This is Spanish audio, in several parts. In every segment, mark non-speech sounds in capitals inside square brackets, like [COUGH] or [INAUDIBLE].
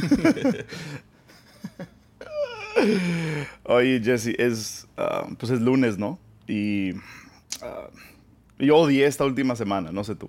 [LAUGHS] Oye, Jesse, es, ah, pues es lunes, ¿no? Y ah, yo odié esta última semana, no sé tú.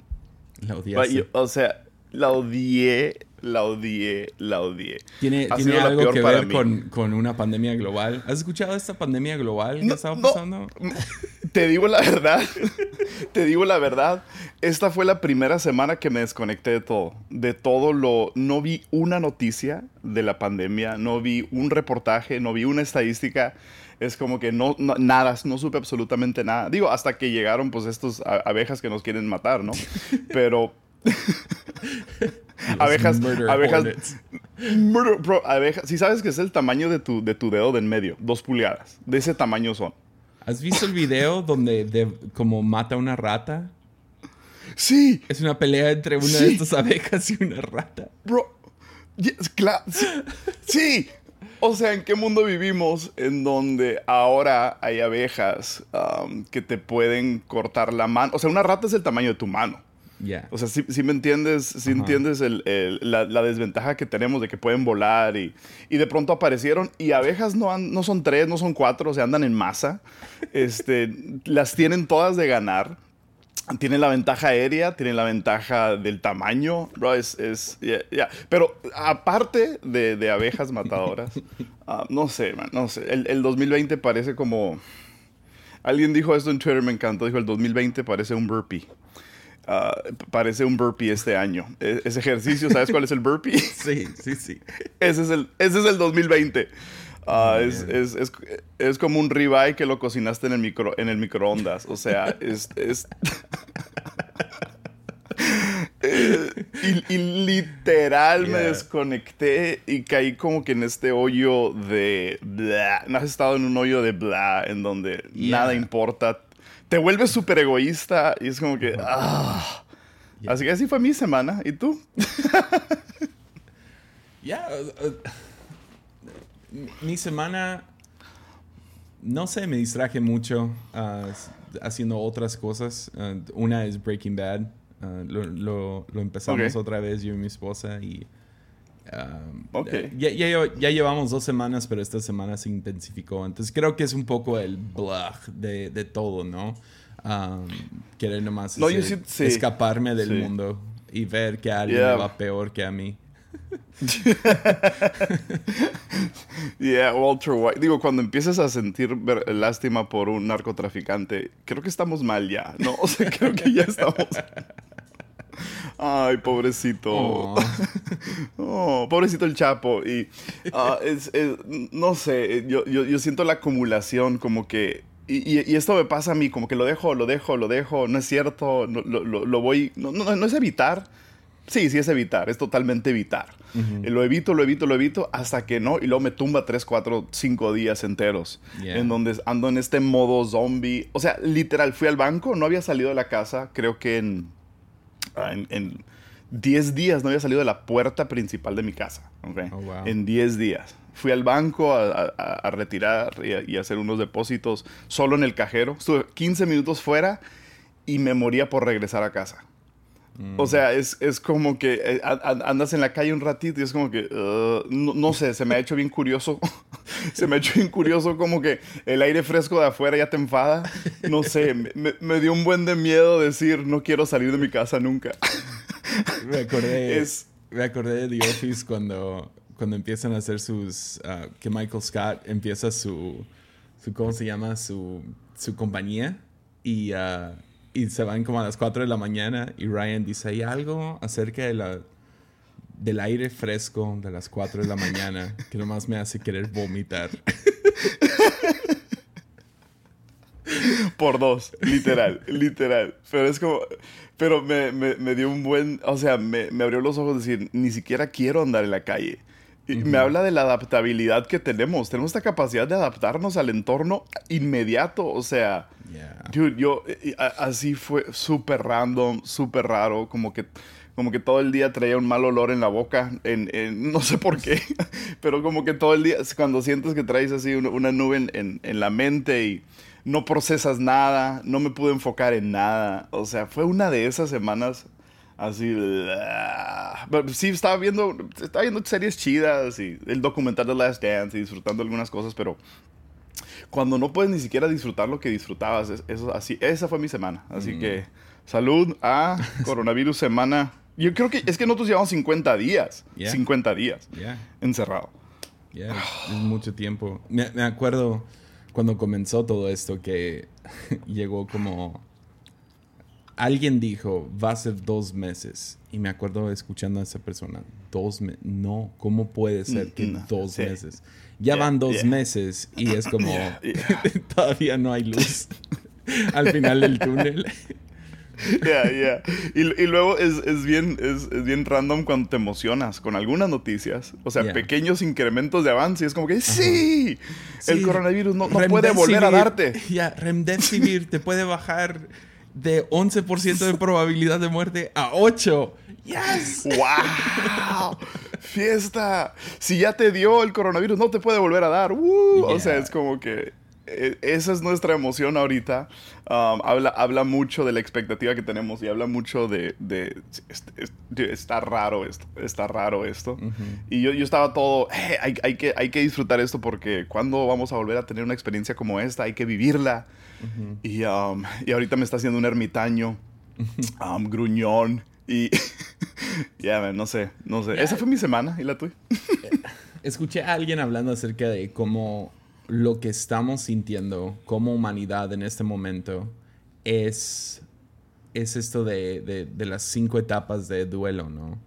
La odiaste. o sea, la odié la odié, la odié. ¿Tiene, ¿tiene algo que ver con, con, una pandemia global? ¿Has escuchado esta pandemia global que estaba pasando? [LAUGHS] te digo la verdad, [LAUGHS] te digo la verdad, esta fue la primera semana que me desconecté de todo, de todo lo, no vi una noticia de la pandemia, no vi un reportaje, no vi una estadística, es como que no, nada, no supe absolutamente nada. Digo, hasta que llegaron pues estos abejas que nos quieren matar, ¿no? [LAUGHS] Pero... [LAUGHS] abejas, abejas, abejas. Si sabes que es el tamaño de tu, de tu dedo de en medio, dos pulgadas. De ese tamaño son. ¿Has visto el video donde de, como mata una rata? Sí. Es una pelea entre una de estas abejas y una rata. Bro. sí. O sea, ¿en qué mundo vivimos en donde ahora hay abejas um, que te pueden cortar la mano? O sea, una rata es el tamaño de tu mano. O sea, si, me entiendes, si entiendes la, desventaja que tenemos de que pueden volar y, de pronto aparecieron y abejas no, no son tres, no son cuatro, o sea, andan en masa. Este, las tienen todas de ganar. Tienen la ventaja aérea, tienen la ventaja del tamaño, bro, es, es Pero aparte de, abejas matadoras, [LAUGHS] ah, no sé, man, no sé, el, el 2020 parece como... Alguien dijo esto en Twitter, me encantó, dijo el 2020 parece un burpee. Ah, parece un burpee este año. E, ese ejercicio, ¿sabes cuál es el burpee? [LAUGHS] Sí, sí, sí. ese, es el, ese es el 2020. Ah, es, es, es, es, como un ribeye que lo cocinaste en el, micro, en el microondas. O sea, es... [LAUGHS] Eh, y, literal me desconecté y caí como que en este hoyo de bla. ¿No has estado en un hoyo de bla en donde nada importa? Te vuelves súper egoísta y es como que... Ah. Así que así fue mi semana. ¿Y tú? [LAUGHS] Ya. Uh, uh, mi semana... No sé, me distraje mucho uh, haciendo otras cosas. una es Breaking Bad. Lo, empezamos otra vez yo y mi esposa y Um, okay. ya, ya, llevamos dos semanas, pero esta semana se intensificó. Entonces creo que es un poco el blah de, de todo, ¿no? Um, querer nomás escaparme del mundo y ver que alguien va peor que a mí. [LAUGHS] yeah, Walter White. Digo, cuando empiezas a sentir lástima por un narcotraficante, creo que estamos mal ya, ¿no? [LAUGHS] O sea, creo que ya estamos. Ay, pobrecito. Oh. [LAUGHS] oh. pobrecito el Chapo. Y ah, es, no sé, yo, yo, siento la acumulación como que... Y, y, esto me pasa a mí, como que lo dejo, lo dejo, lo dejo, no es cierto, lo, lo, lo voy... No, no, no, es evitar. Sí, sí es evitar, es totalmente evitar. Lo evito, lo evito, lo evito, hasta que no, y luego me tumba 3, 4, 5 días enteros, en donde ando en este modo zombie. O sea, literal, fui al banco, no había salido de la casa, creo que en Ah, en 10 días no había salido de la puerta principal de mi casa. Oh, en 10 días. Fui al banco a, retirar y, hacer unos depósitos solo en el cajero. Estuve 15 minutos fuera y me moría por regresar a casa. O sea, es, como que eh, andas en la calle un ratito y es como que, uh, no, sé, se me ha hecho bien curioso. [LAUGHS] se me ha hecho bien curioso como que el aire fresco de afuera ya te enfada. No sé, me, dio un buen de miedo decir, no quiero salir de mi casa nunca. me acordé, me acordé de The Office cuando, cuando empiezan a hacer sus, uh, que Michael Scott empieza su, su ¿cómo se llama? Su, su compañía y... Uh, y se van como a las 4 de la mañana y Ryan dice, hay algo acerca de la, del aire fresco de las 4 de la mañana que nomás me hace querer vomitar. [LAUGHS] Por dos, literal, literal. Pero es como, pero me, me, dio un buen, o sea, me, me, abrió los ojos decir, ni siquiera quiero andar en la calle. Y me habla de la adaptabilidad que tenemos. Tenemos esta capacidad de adaptarnos al entorno inmediato. O sea, yo así fue súper random, súper raro. Como que, como que todo el día traía un mal olor en la boca. En, [LAUGHS] no sé por qué, pero como que todo el día, cuando sientes que traes así una, nube en, en la mente y no procesas nada, no me pude enfocar en nada. O sea, fue una de esas semanas Así. sí, estaba viendo, estaba viendo series chidas y el documental de Last Dance y disfrutando algunas cosas, pero cuando no puedes ni siquiera disfrutar lo que disfrutabas, eso, así, esa fue mi semana. Así que salud a coronavirus semana. Yo creo que es que nosotros llevamos 50 días. 50 días. Encerrado. es mucho tiempo. Me, me acuerdo cuando comenzó todo esto que [LAUGHS] llegó como alguien dijo, va a ser dos meses. Y me acuerdo escuchando a esa persona, dos meses. No, ¿cómo puede ser que mm, dos meses? Ya van dos meses y es como, [LAUGHS] [LAUGHS] todavía no hay luz [LAUGHS] al final del túnel. Ya, ya. Y, luego es, bien, es, bien random cuando te emocionas con algunas noticias. O sea, pequeños incrementos de avance. Y es como que, ¡sí! El coronavirus no, puede volver a darte. Ya, Remdesivir te puede bajar de 11% de probabilidad de muerte a 8. ¡Yes! ¡Wow! ¡Fiesta! Si ya te dio el coronavirus, no te puede volver a dar. Uh, o sea, es como que e, esa es nuestra emoción ahorita. Um, habla, habla mucho de la expectativa que tenemos y habla mucho de... está raro esto, está raro esto. Y yo, yo, estaba todo, eh, hay, hay, que, hay que disfrutar esto porque cuando vamos a volver a tener una experiencia como esta, hay que vivirla. Y, um, y, ahorita me está haciendo un ermitaño, um, gruñón. Y [LAUGHS] ya, no sé, no sé. Esa fue mi semana y la tuya. [LAUGHS] Escuché a alguien hablando acerca de cómo lo que estamos sintiendo como humanidad en este momento es, es esto de, las cinco etapas de duelo, ¿no?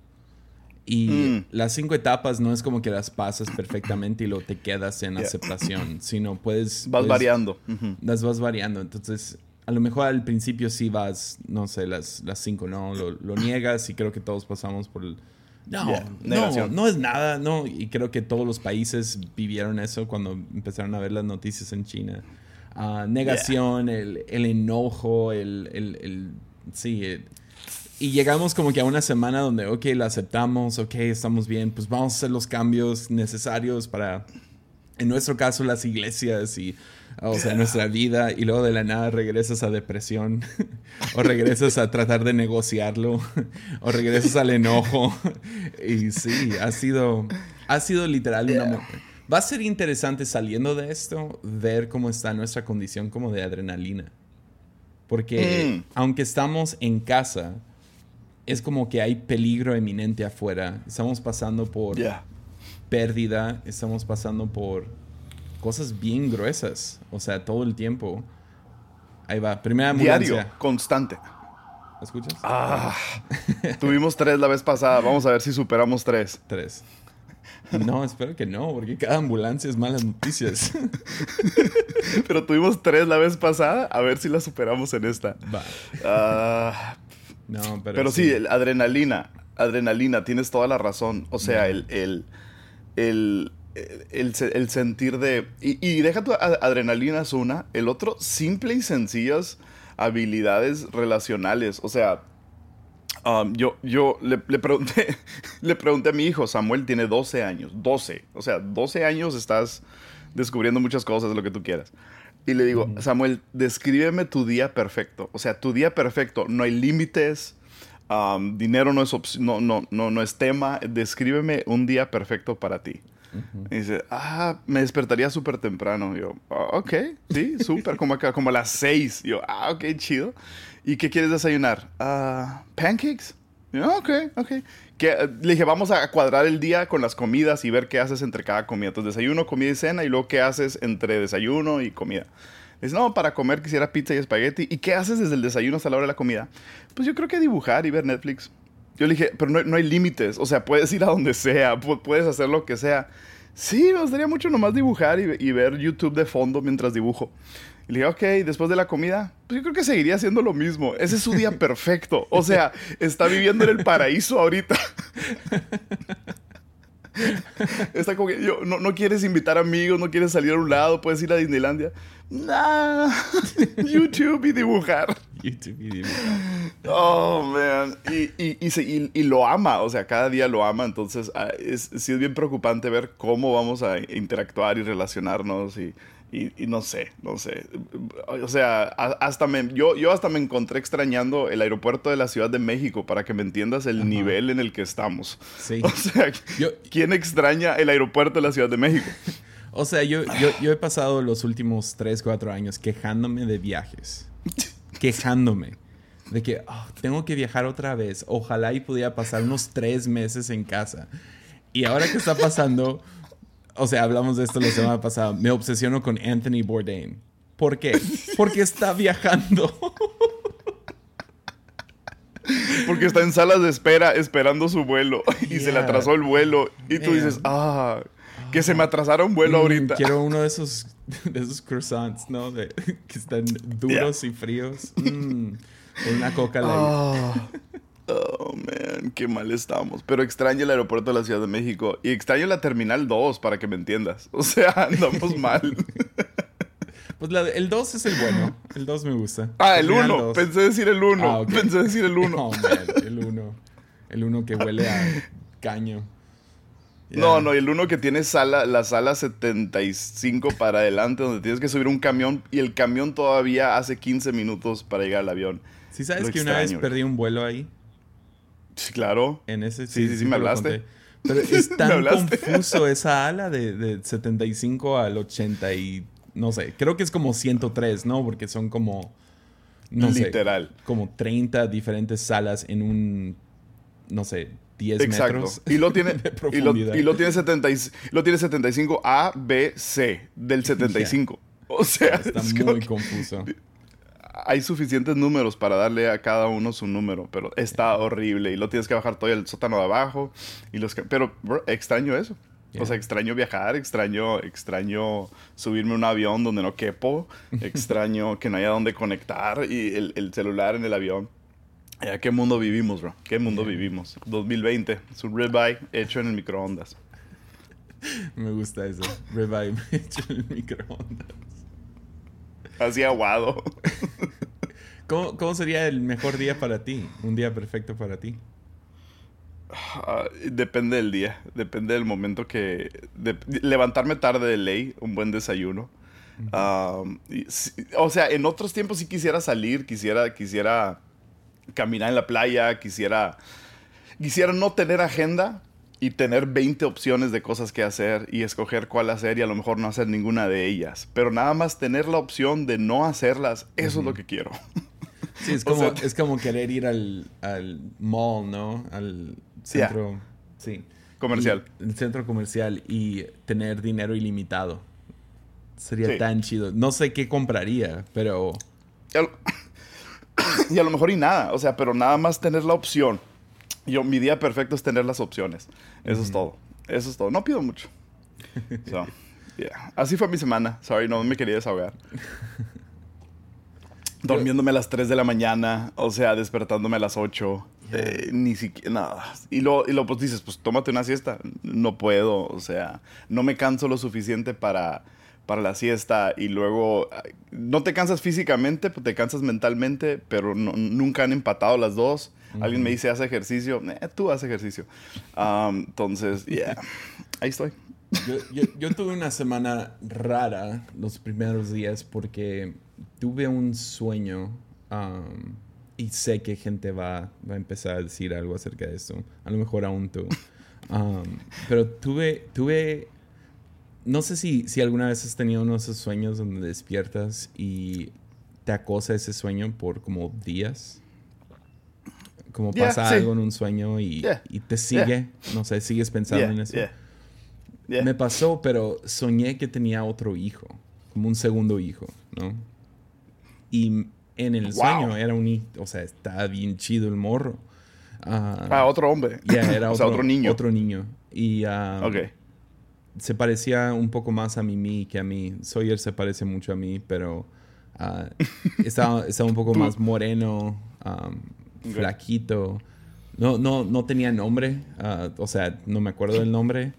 Y mm. las cinco etapas no es como que las pasas perfectamente y lo te quedas en aceptación, sino puedes... Vas variando. Las vas variando. Entonces, a lo mejor al principio sí vas, no sé, las, las cinco, ¿no? Lo, lo niegas y creo que todos pasamos por... El, no, no, no es nada, no. Y creo que todos los países vivieron eso cuando empezaron a ver las noticias en China. Ah, negación, el, enojo, el, el, sí. Y llegamos como que a una semana donde, ok, la aceptamos, ok, estamos bien, pues vamos a hacer los cambios necesarios para, en nuestro caso, las iglesias y o sea, nuestra [LAUGHS] vida y luego de la nada regresas a depresión [LAUGHS] o regresas a tratar de negociarlo [LAUGHS] o regresas al enojo y sí, ha sido ha sido literal una va a ser interesante saliendo de esto ver cómo está nuestra condición como de adrenalina. Porque mm. aunque estamos en casa, es como que hay peligro eminente afuera. Estamos pasando por pérdida, estamos pasando por cosas bien gruesas. O sea, todo el tiempo. Ahí va. Primera ambulancia. Diario, constante. ¿Escuchas? Ah, [LAUGHS] tuvimos tres la vez pasada. Vamos a ver si superamos tres. Tres. No, espero que no, porque cada ambulancia es malas noticias. [LAUGHS] pero tuvimos tres la vez pasada. A ver si la superamos en esta. Va. Ah, no, pero, pero sí. adrenalina. Adrenalina, tienes toda la razón. O sea, el, el, el el, sentir de... Y, deja tu adrenalina es una. El otro, simple y sencillas habilidades relacionales. O sea, um, yo, yo le, pregunté, [LAUGHS] le pregunté a mi hijo, Samuel tiene 12 años, 12. O sea, 12 años estás descubriendo muchas cosas, de lo que tú quieras. Y le digo, Samuel, descríbeme tu día perfecto. O sea, tu día perfecto, no hay límites. Um, dinero no es, no, no, no, no es tema. Descríbeme un día perfecto para ti. Y dice, ah, me despertaría súper temprano. yo, ah, ok, sí, súper, como, como a las seis. yo, ah, ok, chido. ¿Y qué quieres desayunar? Ah, pancakes. yo, ok, ok. Que, le dije, vamos a cuadrar el día con las comidas y ver qué haces entre cada comida. Entonces, desayuno, comida y cena, y luego qué haces entre desayuno y comida. Dice, no, para comer quisiera pizza y espagueti. ¿Y qué haces desde el desayuno hasta la hora de la comida? Pues yo creo que dibujar y ver Netflix. Yo le dije, pero no, hay límites. O sea, puedes ir a donde sea, puedes hacer lo que sea. Sí, me gustaría mucho nomás dibujar y, ver YouTube de fondo mientras dibujo. Y le dije, ok, después de la comida, pues yo creo que seguiría haciendo lo mismo. Ese es su día [LAUGHS] perfecto. O sea, está viviendo en el paraíso ahorita. [LAUGHS] Está como que yo, no, no, quieres invitar amigos, no quieres salir a un lado, puedes ir a Disneylandia. Nah, [LAUGHS] YouTube y dibujar. YouTube y dibujar. Oh, man. Y, y, y, y, lo ama, o sea, cada día lo ama. Entonces, ah, es, sí es bien preocupante ver cómo vamos a interactuar y relacionarnos y, Y, no sé, no sé. O sea, hasta me, yo, yo hasta me encontré extrañando el aeropuerto de la Ciudad de México para que me entiendas el nivel en el que estamos. Sí. [LAUGHS] O sea, ¿quién extraña el aeropuerto de la Ciudad de México? [LAUGHS] o sea, yo, yo, he pasado los últimos 3, 4 años quejándome de viajes. [LAUGHS] quejándome. De que ah, tengo que viajar otra vez. Ojalá y pudiera pasar unos 3 meses en casa. Y ahora que está pasando, o sea, hablamos de esto la semana pasada, me obsesiono con Anthony Bourdain. ¿Por qué? Porque está viajando. [LAUGHS] Porque está en salas de espera esperando su vuelo y se le atrasó el vuelo y tú dices, ah, que se me atrasaron un vuelo mm, ahorita. Quiero uno de esos, de esos croissants, ¿no? que están duros y fríos. Mm, una coca ah. Oh, man, qué mal estamos. Pero extraño el aeropuerto de la Ciudad de México y extraño la Terminal 2, para que me entiendas. [LAUGHS] O sea, andamos [LAUGHS] mal. Pues el 2 es el bueno. El 2 me gusta. Ah, el 1. Pensé decir el 1. Ah, Pensé decir el 1. [LAUGHS] Oh, el 1. El 1 que huele a caño. No, no, el 1 que tiene sala, la sala 75 para adelante, donde tienes que subir un camión y el camión todavía hace 15 minutos para llegar al avión. ¿Sí sabes que una vez perdí un vuelo ahí? Sí, claro. En ese sí, sí, sí, me hablaste. Pero [LAUGHS] es tan confuso esa ala de, de 75 al 80 y no sé, creo que es como 103, ¿no? Porque son como no Literal. como 30 diferentes salas en un no sé, 10 Exacto. metros. Y lo tiene [LAUGHS] y lo, y lo, tiene 70 lo tiene 75 A, B, C del [LAUGHS] 75. O sea, está muy confuso hay suficientes números para darle a cada uno su número, pero está horrible y lo tienes que bajar todo el sótano de abajo y los pero extraño eso. O sea, extraño viajar, extraño, extraño subirme a un avión donde no quepo, [LAUGHS] extraño que no haya donde conectar y el, celular en el avión. ¿A qué mundo vivimos, bro? ¿Qué mundo vivimos? 2020, es un ribeye hecho en el microondas. [LAUGHS] Me gusta eso, ribeye [LAUGHS] hecho en el microondas. Así aguado. ¿Cómo, sería el mejor día para ti? Un día perfecto para ti. Ah, depende del día, depende del momento que... levantarme tarde de ley, un buen desayuno. o sea, en otros tiempos sí quisiera salir, quisiera, quisiera caminar en la playa, quisiera, quisiera no tener agenda, y tener 20 opciones de cosas que hacer y escoger cuál hacer y a lo mejor no hacer ninguna de ellas. Pero nada más tener la opción de no hacerlas, eso es lo que quiero. Sí, es [LAUGHS] como, es como querer ir al, al, mall, ¿no? Al centro. Sí. Comercial. el centro comercial y tener dinero ilimitado. Sería tan chido. No sé qué compraría, pero. [COUGHS] y a lo mejor y nada. O sea, pero nada más tener la opción yo, mi día perfecto es tener las opciones. Eso es todo. Eso es todo. No pido mucho. [LAUGHS] So, yeah. Así fue mi semana. Sorry, no me quería desahogar. Durmiéndome a las 3 de la mañana, o sea, despertándome a las 8. Eh, ni siquiera, nada. Y lo, y lo pues dices, pues tómate una siesta. No puedo, o sea, no me canso lo suficiente para, para la siesta y luego no te cansas físicamente, pues te cansas mentalmente, pero nunca han empatado las dos. Alguien me dice, hace ejercicio, eh, tú haces ejercicio. entonces, yeah, ahí estoy. Yo, tuve una semana rara los primeros días porque tuve un sueño y sé que gente va, va, a empezar a decir algo acerca de esto. A lo mejor aún tú. pero tuve, tuve, no sé si, si alguna vez has tenido uno de esos sueños donde despiertas y te acosa ese sueño por como días como pasa algo en un sueño y, y te sigue, no sé, sigues pensando en eso. Me pasó, pero soñé que tenía otro hijo, como un segundo hijo, ¿no? Y en el sueño era un hijo, o sea, estaba bien chido el morro. ah, ah otro hombre. Ya, era [LAUGHS] otro, otro, niño. Otro niño. Y uh, se parecía un poco más a Mimi que a mí. Sawyer se parece mucho a mí, pero uh, [LAUGHS] estaba, estaba, un poco más moreno. Um, flaquito. No, no, no tenía nombre, ah, o sea, no me acuerdo del nombre,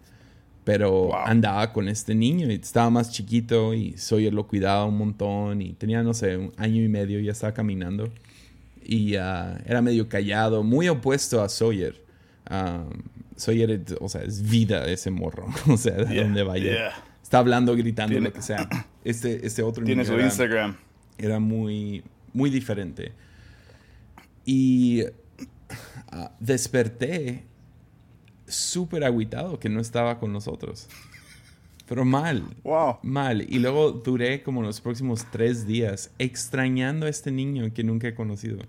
pero andaba con este niño y estaba más chiquito y Sawyer lo cuidaba un montón y tenía, no sé, un año y medio, ya estaba caminando y ah, era medio callado, muy opuesto a Sawyer. Ah, Sawyer, o sea, es vida ese morro, [LAUGHS] o sea, de donde vaya. Está hablando, gritando, lo que sea. Este, este otro Tiene su Instagram. Era muy, muy diferente. Y ah, desperté súper aguitado que no estaba con nosotros. Pero mal. Wow. Mal. Y luego duré como los próximos tres días extrañando a este niño que nunca he conocido.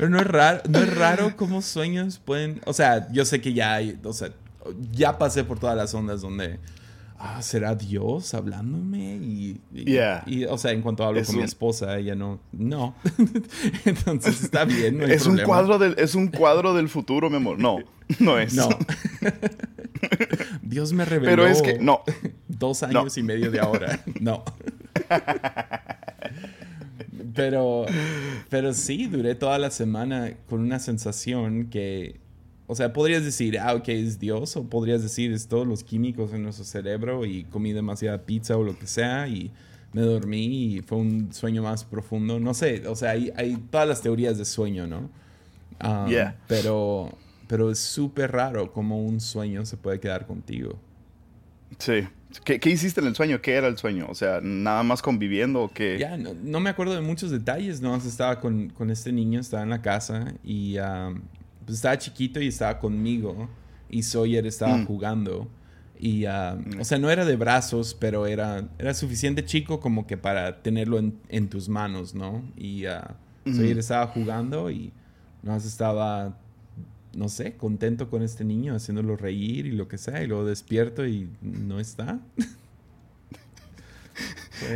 Pero no es raro, no es raro cómo sueños pueden. O sea, yo sé que ya hay. O sea, ya pasé por todas las ondas donde. Ah, ¿será Dios hablándome? Y, y, o sea, en cuanto hablo con mi esposa, ella no. No. [LAUGHS] Entonces está bien. es, Un cuadro del, es un cuadro del futuro, mi amor. No, no es. No. [LAUGHS] Dios me reveló. Pero es que, no. [LAUGHS] Dos años y medio de ahora. No. Pero, pero sí, duré toda la semana con una sensación que, o sea, podrías decir, ah, ok, es Dios, o podrías decir, es todos los químicos en nuestro cerebro y comí demasiada pizza o lo que sea y me dormí y fue un sueño más profundo. No sé, o sea, hay, hay todas las teorías de sueño, ¿no? Um, pero, pero es súper raro cómo un sueño se puede quedar contigo. Sí. ¿Qué, hiciste en el sueño? ¿Qué era el sueño? O sea, ¿nada más conviviendo o qué? Ya, no, me acuerdo de muchos detalles, ¿no? estaba con, este niño, estaba en la casa y pues estaba chiquito y estaba conmigo y Sawyer estaba mm. jugando. Y, mm. o sea, no era de brazos, pero era, era suficiente chico como que para tenerlo en, tus manos, ¿no? Y uh, Sawyer estaba jugando y más estaba no sé, contento con este niño, haciéndolo reír y lo que sea, y luego despierto y no está. [LAUGHS]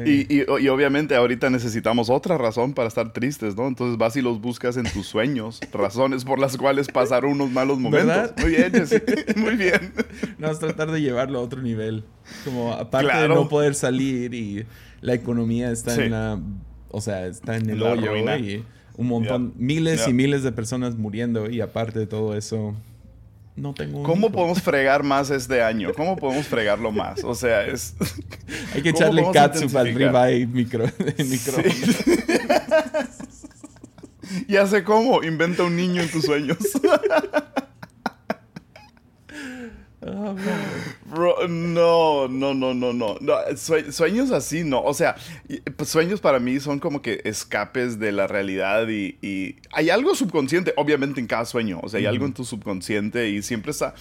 y, obviamente ahorita necesitamos otra razón para estar tristes, ¿no? Entonces vas y los buscas en tus sueños, [LAUGHS] razones por las cuales pasar unos malos momentos. Muy bien. [LAUGHS] Muy bien. No, es tratar de llevarlo a otro nivel. Como aparte de no poder salir y la economía está en la... O sea, está en el hoyo y un montón, miles y miles de personas muriendo y aparte de todo eso, no tengo ¿Cómo podemos fregar más este año? ¿Cómo podemos fregarlo más? O sea, es... [LAUGHS] Hay que echarle catsup al ribeye micro, [LAUGHS] micro. [LAUGHS] ya sé cómo. Inventa un niño en tus sueños. Oh, Bro, no, no, no, no, no. sueños así, no. O sea, pues, sueños para mí son como que escapes de la realidad y, hay algo subconsciente, obviamente en cada sueño. O sea, hay algo en tu subconsciente y siempre está...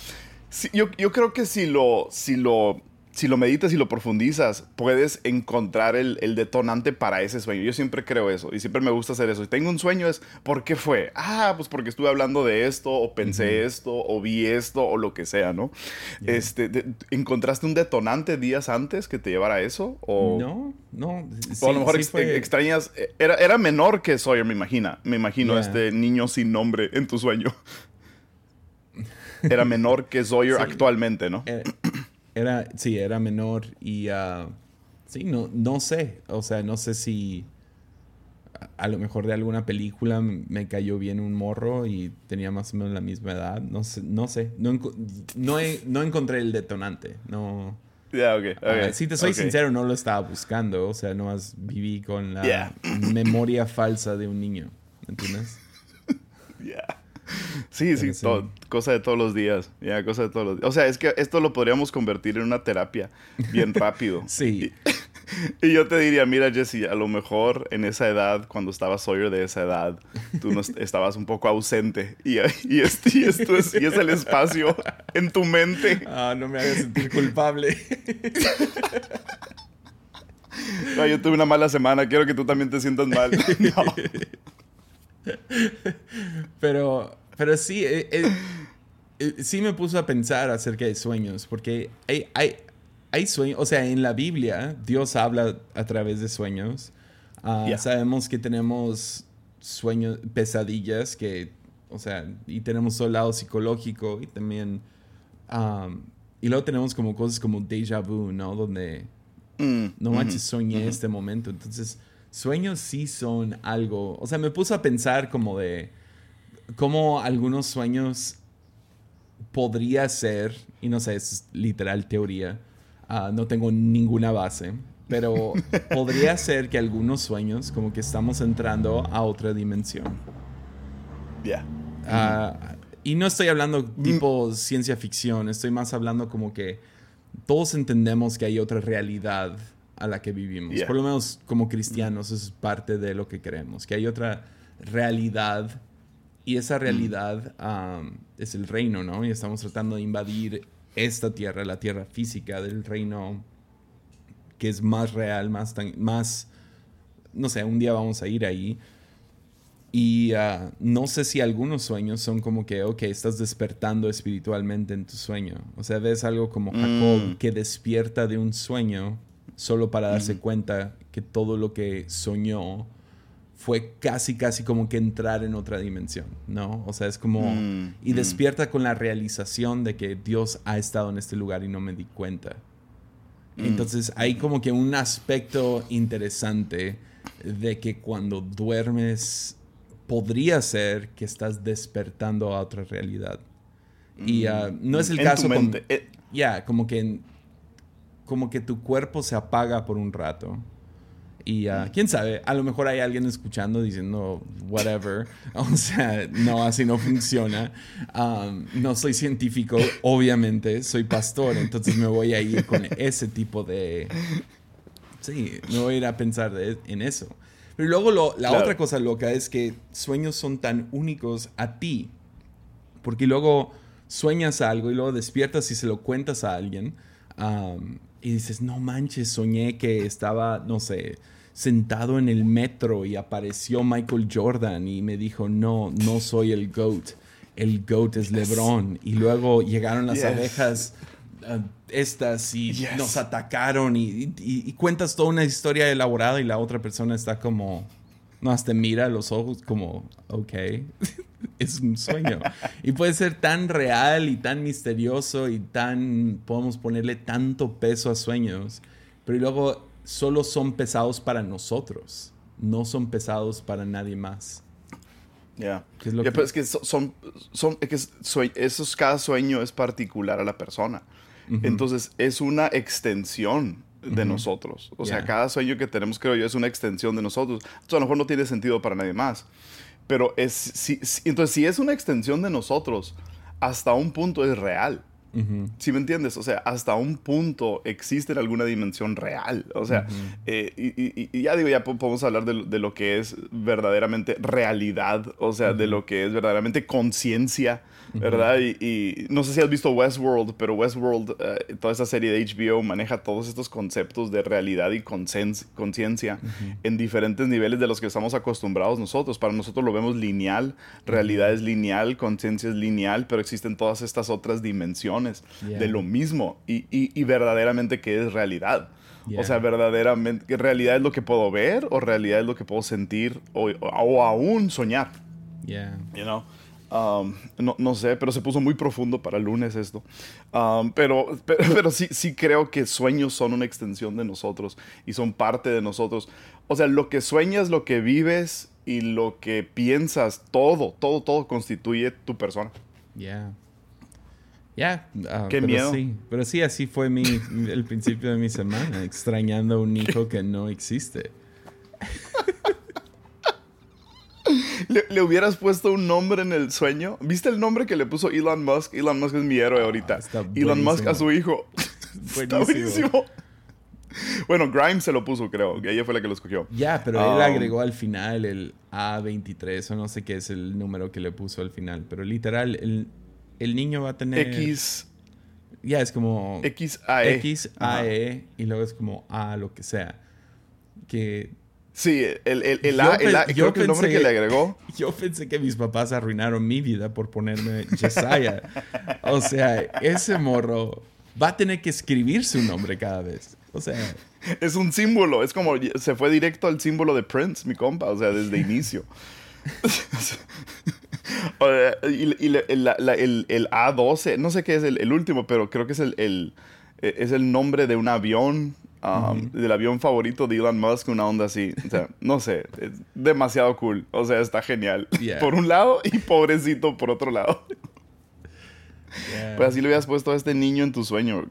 yo, yo creo que si lo, si lo si lo meditas y lo profundizas, puedes encontrar el, detonante para ese sueño. Yo siempre creo eso y siempre me gusta hacer eso. Y tengo un sueño es, ¿por qué fue? Ah, pues porque estuve hablando de esto, o pensé esto, o vi esto, o lo que sea, ¿no? Este, ¿Encontraste un detonante días antes que te llevara a eso? O, no, no. o a lo mejor extrañas, eh, era, era menor que Sawyer, me imagino. Me imagino este niño sin nombre en tu sueño. [LAUGHS] Era menor que Sawyer actualmente, ¿no? Eh, era, sí, era menor y uh, sí, no, no sé, o sea, no sé si a, lo mejor de alguna película me cayó bien un morro y tenía más o menos la misma edad, no sé, no sé, no, no, no encontré el detonante, no... Yeah, okay, si te soy sincero, no lo estaba buscando, o sea, nomás viví con la memoria falsa de un niño, ¿me entiendes? [LAUGHS] Yeah. [LAUGHS] Sí, sí, cosa de todos los días. Ya, cosa de todos los días. O sea, es que esto lo podríamos convertir en una terapia bien [LAUGHS] rápido. sí. [LAUGHS] Y, yo te diría, mira, Jesse, a lo mejor en esa edad, cuando estaba Sawyer de esa edad, tú no estabas un poco ausente. Y, y, esto, y esto es, y es el espacio en tu mente. Ah, no me hagas sentir culpable. No, yo tuve una mala semana, quiero que tú también te sientas mal. No. [LAUGHS] pero, pero sí, eh, eh, eh, sí me puso a pensar acerca de sueños, porque hay, hay, hay sueños, o sea, en la Biblia Dios habla a través de sueños. Ah, sabemos que tenemos sueños, pesadillas, que, o sea, y tenemos un lado psicológico y también... y luego tenemos como cosas como déjà vu, ¿no? Donde mm, no manches, soñé este momento. Entonces, sueños sí son algo, o sea, me puso a pensar como de cómo algunos sueños podría ser, y no sé, es literal teoría, ah, no tengo ninguna base, pero [LAUGHS] podría ser que algunos sueños como que estamos entrando a otra dimensión. Ya. Ah, y no estoy hablando tipo ciencia ficción, estoy más hablando como que todos entendemos que hay otra realidad a la que vivimos. Por lo menos como cristianos es parte de lo que creemos, que hay otra realidad y esa realidad es el reino, ¿no? Y estamos tratando de invadir esta tierra, la tierra física del reino que es más real, más, más no sé, un día vamos a ir ahí. Y ah, no sé si algunos sueños son como que, ok, estás despertando espiritualmente en tu sueño. O sea, ves algo como Jacob mm. que despierta de un sueño solo para darse mm. cuenta que todo lo que soñó fue casi, casi como que entrar en otra dimensión, ¿no? O sea, es como... Mm, y despierta con la realización de que Dios ha estado en este lugar y no me di cuenta. Entonces hay como que un aspecto interesante de que cuando duermes podría ser que estás despertando a otra realidad. Y ah, no es el caso eh. Ya, como que como que tu cuerpo se apaga por un rato. Y uh, quién sabe, a lo mejor hay alguien escuchando diciendo, whatever. [LAUGHS] O sea, no, así no funciona. Um, no soy científico, obviamente, soy pastor, entonces me voy a ir con ese tipo de. Sí, me voy a ir a pensar en eso. Pero luego la otra cosa loca es que sueños son tan únicos a ti. Porque luego sueñas algo y luego despiertas y se lo cuentas a alguien. Um, y dices, no manches, soñé que estaba, no sé, sentado en el metro y apareció Michael Jordan y me dijo, no, no soy el GOAT, el GOAT es LeBron. Y luego llegaron las abejas uh, estas y nos atacaron y, cuentas toda una historia elaborada y la otra persona está como, no, hasta mira los ojos como, ok, [LAUGHS] [LAUGHS] es un sueño. y puede ser tan real y tan misterioso y tan, podemos ponerle tanto peso a sueños, pero luego solo son pesados para nosotros, no son pesados para nadie más. Ya. Yeah. es que son, son, es que esos, cada sueño es particular a la persona. Entonces es una extensión de nosotros. O sea, cada sueño que tenemos, creo yo, es una extensión de nosotros. Entonces a lo mejor no tiene sentido para nadie más. Pero es, si, entonces si es una extensión de nosotros, hasta un punto es real. Si me entiendes? O sea, hasta un punto existe en alguna dimensión real. O sea, eh, y, ya digo, ya podemos hablar de, lo que es verdaderamente realidad, o sea, de lo que es verdaderamente conciencia ¿verdad? y, no sé si has visto Westworld, pero Westworld, eh, toda esa serie de HBO maneja todos estos conceptos de realidad y conciencia en diferentes niveles de los que estamos acostumbrados nosotros. Para nosotros lo vemos lineal, realidad es lineal, conciencia es lineal, pero existen todas estas otras dimensiones de lo mismo y, y, verdaderamente qué es realidad. O sea, verdaderamente, ¿realidad es lo que puedo ver o realidad es lo que puedo sentir o, o, aún soñar? Yeah. You know? Um, no, no, sé, pero se puso muy profundo para el lunes esto. Um, pero, [LAUGHS] pero, sí, sí creo que sueños son una extensión de nosotros y son parte de nosotros. O sea, lo que sueñas, lo que vives y lo que piensas, todo, todo, todo constituye tu persona. Ya. Ya. Ah, Qué miedo. Sí, pero sí, así fue mi, el principio de mi semana, extrañando a un hijo que no existe. ¿Le, hubieras puesto un nombre en el sueño? ¿Viste el nombre que le puso Elon Musk? Elon Musk es mi héroe ah, ahorita. Elon Musk a su hijo. [LAUGHS] buenísimo. Bueno, Grimes se lo puso, creo. Que ella fue la que lo escogió. Ya, pero él um, agregó al final el A23 o no sé qué es el número que le puso al final. Pero literal, el, el niño va a tener... X... Ya, es como... XAE. XAE y luego es como A lo que sea. Que Sí, el, el, el, A, el A, creo que el nombre que le agregó. [LAUGHS] Yo pensé que mis papás arruinaron mi vida por ponerme Jesiah. o sea, ese morro va a tener que escribir su nombre cada vez. O sea. Es un símbolo, es como se fue directo al símbolo de Prince, mi compa, o sea, desde [LAUGHS] inicio. [LAUGHS] y, el, el, A12, no sé qué es el, último, pero creo que es el, es el nombre de un avión Um, del avión favorito de Elon Musk, una onda así. O sea, no sé, es demasiado cool. O sea, está genial. Por un lado y pobrecito por otro lado. Pues así le habías puesto a este niño en tu sueño.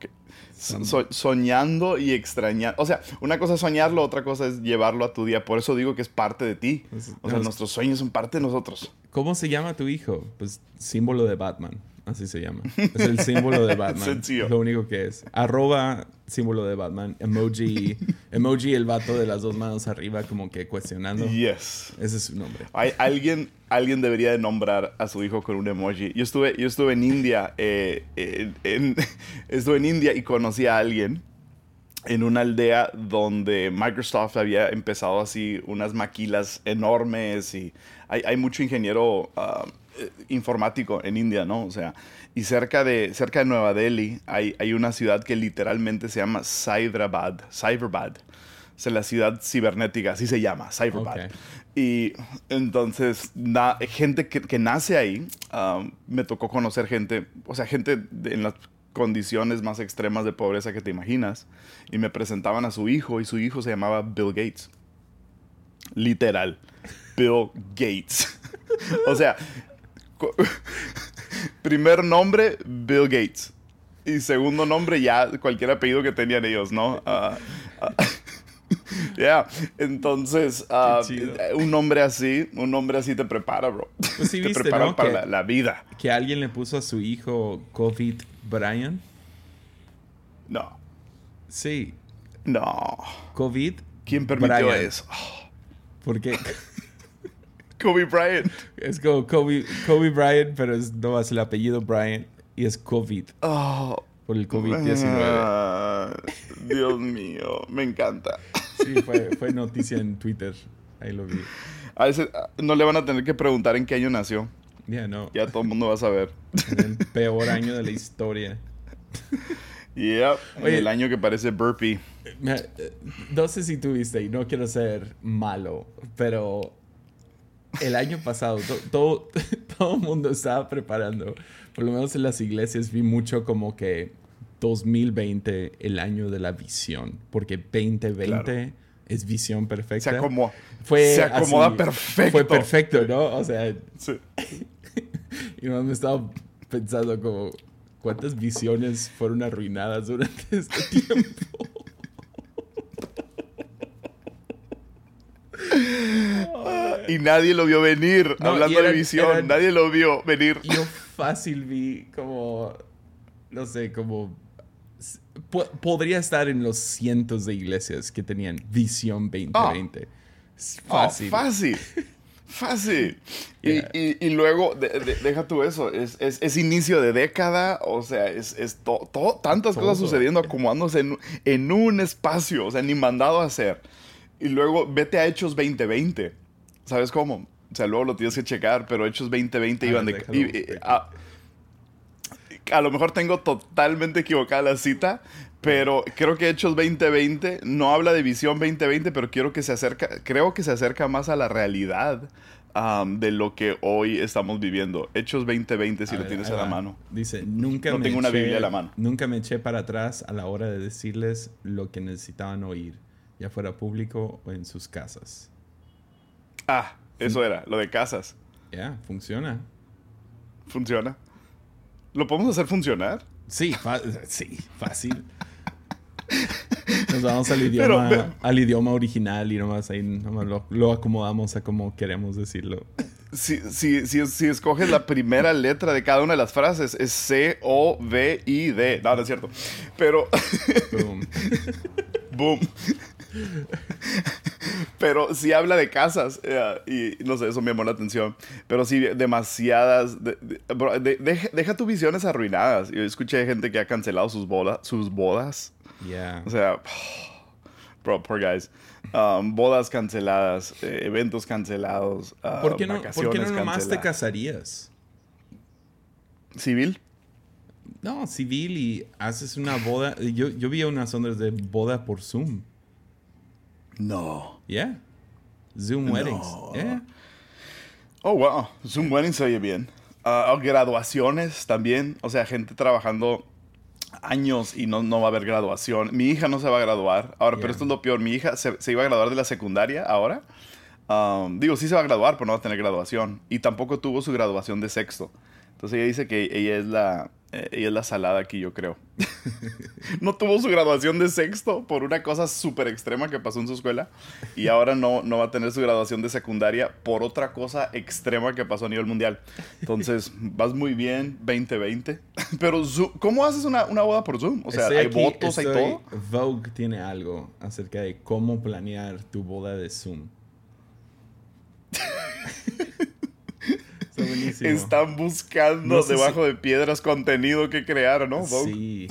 soñando y extrañando. O sea, una cosa es soñarlo, otra cosa es llevarlo a tu día. Por eso digo que es parte de ti. O sea, nuestros sueños son parte de nosotros. ¿Cómo se llama tu hijo? Pues símbolo de Batman. Así se llama. Es el símbolo de [LAUGHS] Batman. Sencillo. Lo único que es. Arroba símbolo de Batman. Emoji. [LAUGHS] emoji el vato de las dos manos arriba como que cuestionando. Yes. Ese es su nombre. Hay, alguien, alguien debería de nombrar a su hijo con un emoji. Yo estuve, yo estuve en India. eh, en- en- [LAUGHS] estuve en India y conocí a alguien en una aldea donde Microsoft había empezado así unas maquilas enormes y hay, hay mucho ingeniero ah, eh, informático en India, ¿no? O sea, y cerca de, cerca de Nueva Delhi hay, hay una ciudad que literalmente se llama Cyberabad, Cyberbad. O sea, la ciudad cibernética, así se llama, Cyberbad. Y entonces, na- gente que, que nace ahí, ah, me tocó conocer gente, o sea, gente de- en las condiciones más extremas de pobreza que te imaginas. Y me presentaban a su hijo y su hijo se llamaba Bill Gates. Literal. Bill Gates. [LAUGHS] o sea, [LAUGHS] primer nombre, Bill Gates. Y segundo nombre, ya cualquier apellido que tenían ellos, ¿no? Ah, ah, [LAUGHS] Ya, entonces, ah, un nombre así, un nombre así te prepara, bro. Pues sí te viste, prepara ¿no? para Que- la, la vida. Que alguien le puso a su hijo COVID Brian. No, Sí. no. COVID. ¿Quién permitió Bryant. eso? Porque [LAUGHS] Kobe Bryant. es como Kobe, Kobe Bryant, pero es no es el apellido Bryant y es COVID Oh, por el COVID-19. ah, Dios mío, me encanta. Sí, fue, fue noticia en Twitter. Ahí lo vi. A veces ah, no le van a tener que preguntar en qué año nació. Ya, no. Ya todo el mundo va a saber. En el peor año de la historia. Yep, Oye. el año que parece burpee. Me- eh, No sé si tuviste, y no quiero ser malo, pero el año pasado to- todo, [LAUGHS] todo el mundo estaba preparando, por lo menos en las iglesias vi mucho como que 2020, el año de la visión, porque 2020 Claro. es visión perfecta. Se acomoda. Fue se acomoda así, perfecto. Fue perfecto, ¿no? O sea, Sí. [LAUGHS] y más me estaba pensando como, ¿cuántas visiones fueron arruinadas durante este [LAUGHS] tiempo? Y nadie lo vio venir. No, hablando de visión, nadie lo vio venir. Yo fácil vi como, no sé, como... po- podría estar en los cientos de iglesias que tenían Visión 2020. Es Oh, fácil. fácil. Fácil. [LAUGHS] Y, Yeah. y- y luego, de- de- deja tú eso, es, es- es inicio de década, o sea, es, es to- to- tantas cosas sucediendo, acomodándose en, en un espacio, o sea, ni mandado a hacer. Y luego vete a Hechos 2020, ¿sabes cómo? O sea, luego lo tienes que checar, pero Hechos 2020 A iban de... déjalo y- y- buscar. a, a lo mejor tengo totalmente equivocada la cita, pero creo que Hechos 2020 no habla de visión 2020, pero quiero que se acerca, creo que se acerca más a la realidad am, de lo que hoy estamos viviendo. Hechos 2020, si A lo ver, tienes a la va. mano. Dice, nunca No me tengo una Biblia a la mano. Nunca me eché para atrás a la hora de decirles lo que necesitaban oír, ya fuera público o en sus casas. Ah, eso era, lo de casas. Ya, funciona. ¿Funciona? ¿Lo podemos hacer funcionar? Sí, sí, fácil. Nos vamos al idioma, Pero, al idioma original y nomás ahí nomás lo, lo acomodamos a como queremos decirlo. Si, si, si, si escoges la primera letra de cada una de las frases, es C, O, V, I, D. No, no es cierto. Pero, Boom. [LAUGHS] boom. Pero sí habla de casas eh, y no sé, eso me llamó la atención. Pero sí, demasiadas. de- de- bro, de- deja, tus visiones arruinadas. Yo escuché gente que ha cancelado sus, bodas sus bodas. Yeah. O sea, bro, poor guys. Um, bodas canceladas, eh, eventos cancelados. ah, ¿Por qué no, ¿por qué no nomás te casarías? ¿Civil? No, civil y haces una boda. Yo, yo vi unas ondas de boda por Zoom. No. Yeah. Zoom weddings. No. Yeah. Oh, wow. Zoom Wedding se oye bien. Ah, graduaciones también. O sea, gente trabajando años y no, no va a haber graduación. Mi hija no se va a graduar. Ahora, pero esto es lo peor. Mi hija se, se iba a graduar de la secundaria ahora. Um, digo, sí se va a graduar, pero no va a tener graduación. Y tampoco tuvo su graduación de sexto. Entonces ella dice que ella es la, Eh, y es la salada aquí, yo creo. [LAUGHS] no tuvo su graduación de sexto por una cosa súper extrema que pasó en su escuela. Y ahora no, no va a tener su graduación de secundaria por otra cosa extrema que pasó a nivel mundial. Entonces, [LAUGHS] vas muy bien, 2020. [LAUGHS] Pero, ¿cómo haces una, una, boda por Zoom? O sea, ¿hay votos, hay todo? Vogue tiene algo acerca de cómo planear tu boda de Zoom. Están buscando debajo de piedras contenido que crear, ¿no? Sí.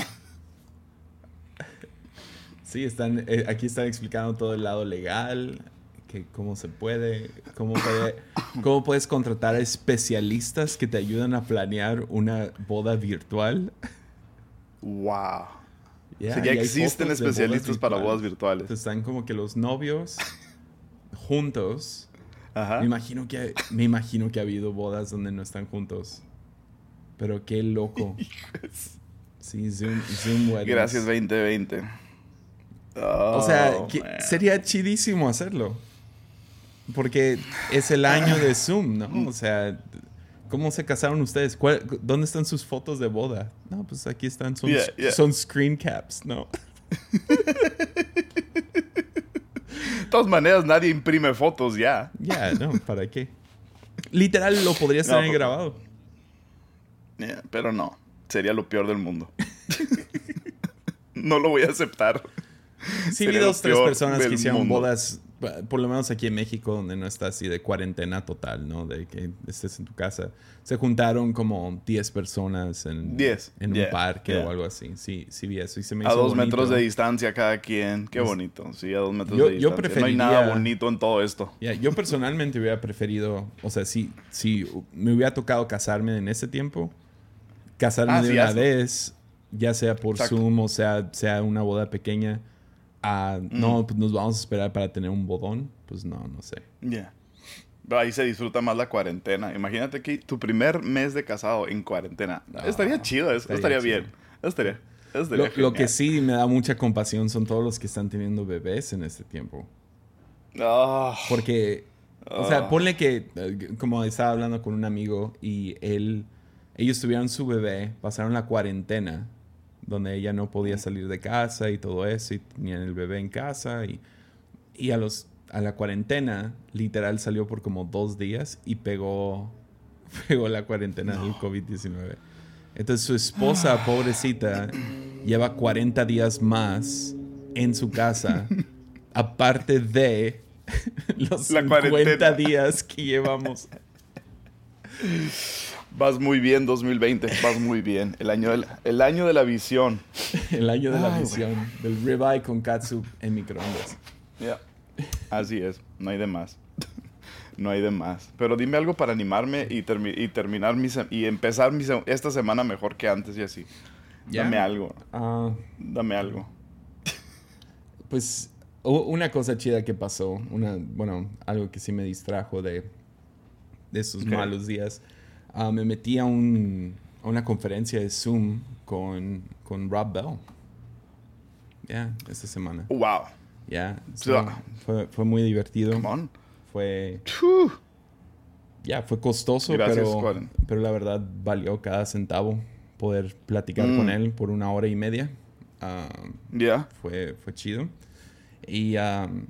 Sí, están, eh, aquí están explicando todo el lado legal, que cómo se puede, cómo, [COUGHS] cómo puedes contratar a especialistas que te ayudan a planear una boda virtual. Wow. ya existen especialistas para bodas virtuales. Están como que los novios juntos me imagino que me imagino que ha habido bodas donde no están juntos. Pero qué loco. [LAUGHS] Sí, Zoom, Zoom Gracias 2020. o sea, oh, sería chidísimo hacerlo. Porque es el año de Zoom, ¿no? O sea, ¿cómo se casaron ustedes? ¿Dónde están sus fotos de boda? No, pues aquí están, son, son screen caps, ¿no? [LAUGHS] todas maneras, nadie imprime fotos ya. Ya, no, ¿para qué? Literal, lo podrías tener grabado. pero no, sería lo peor del mundo. [LAUGHS] no lo voy a aceptar. Sí, vi dos, tres personas que hicieron bodas por lo menos aquí en México, donde no está así de cuarentena total, ¿no? De que estés en tu casa. Se juntaron como 10 personas en, en un parque o algo así. Sí, sí vi eso. Y se me a dos metros de distancia cada quien. Qué bonito. Sí, a dos metros de distancia. Yo preferiría, no hay nada bonito en todo esto. yo personalmente hubiera preferido, o sea, si, si me hubiera tocado casarme en ese tiempo, casarme ah, de una vez, ya sea por Zoom o sea, sea una boda pequeña no, pues nos vamos a esperar para tener un bodón, pues no, no sé. Ya. Ahí se disfruta más la cuarentena. Imagínate que tu primer mes de casado en cuarentena. estaría chido, eso estaría, bien. Estaría, lo, que sí me da mucha compasión son todos los que están teniendo bebés en este tiempo. Ah. Porque, o sea, ah. ponle que, como estaba hablando con un amigo y él, ellos tuvieron su bebé, pasaron la cuarentena donde ella no podía salir de casa y todo eso, y tenían el bebé en casa, y, y a, los, a la cuarentena, literal, salió por como dos días y pegó, [LAUGHS] pegó la cuarentena del COVID-19. Entonces su esposa, ah. pobrecita, lleva 40 días más en su casa, [LAUGHS] aparte de los 50 días que llevamos. [LAUGHS] Vas muy bien 2020, vas muy bien. El año, del, el año de la visión. [LAUGHS] el año de la visión. Del ribeye con katsu en microondas. Ya. Así es, no hay de más. no hay de más. Pero dime algo para animarme y, y terminar mi y empezar mi esta semana mejor que antes y así. Dame algo. Ah. Dame algo. Pues una cosa chida que pasó, una, bueno, algo que sí me distrajo de, de esos malos días Ah, me metí a, un, a, una conferencia de Zoom con, con Rob Bell. Ya, esta semana. wow. Ya, fue, fue, muy divertido. Fue. Ya, fue costoso, pero, pero la verdad valió cada centavo poder platicar con mm. él por una hora y media. Ah, ya. Fue, fue chido. Y um,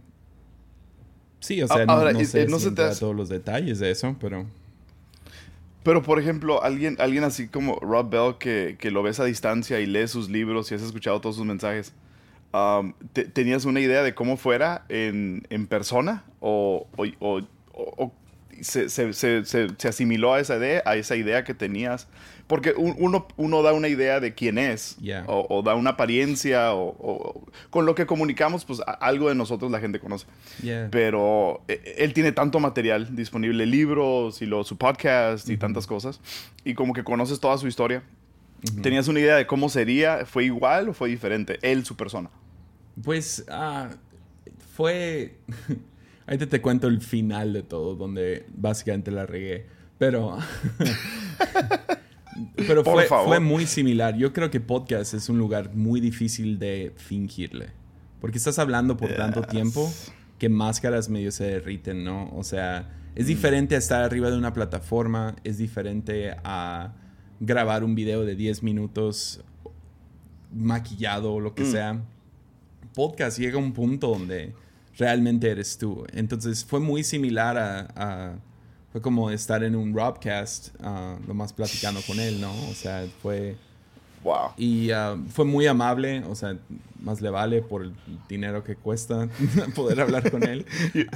sí, o sea, no, sé no se te todos los detalles de eso, pero pero, por ejemplo, alguien, alguien así como Rob Bell, que, que lo ves a distancia y lees sus libros y has escuchado todos sus mensajes, um, ¿tenías una idea de cómo fuera en, en persona? ¿O, o, o, se, se, se, se, asimiló a esa idea, a esa idea que tenías? Porque uno, uno da una idea de quién es, o, da una apariencia, o, con lo que comunicamos, pues algo de nosotros la gente conoce. Pero e, él tiene tanto material disponible, libros y lo, su podcast y tantas cosas, y como que conoces toda su historia. ¿Tenías una idea de cómo sería? ¿Fue igual o fue diferente? Él, su persona. Pues ah, fue... [LAUGHS] Ahí te cuento el final de todo, donde básicamente la regué. Pero. [LAUGHS] Pero fue, fue, muy similar. Yo creo que podcast es un lugar muy difícil de fingirle. Porque estás hablando por tanto tiempo que máscaras medio se derriten, ¿no? O sea, es mm. diferente a estar arriba de una plataforma, es diferente a grabar un video de 10 minutos maquillado o lo que mm. sea. Podcast llega a un punto donde realmente eres tú. Entonces fue muy similar a, fue como estar en un Robcast, uh, lo más platicando con él, ¿no? O sea, fue... Wow. Y uh, fue muy amable, o sea, más le vale por el dinero que cuesta [LAUGHS] poder hablar con él.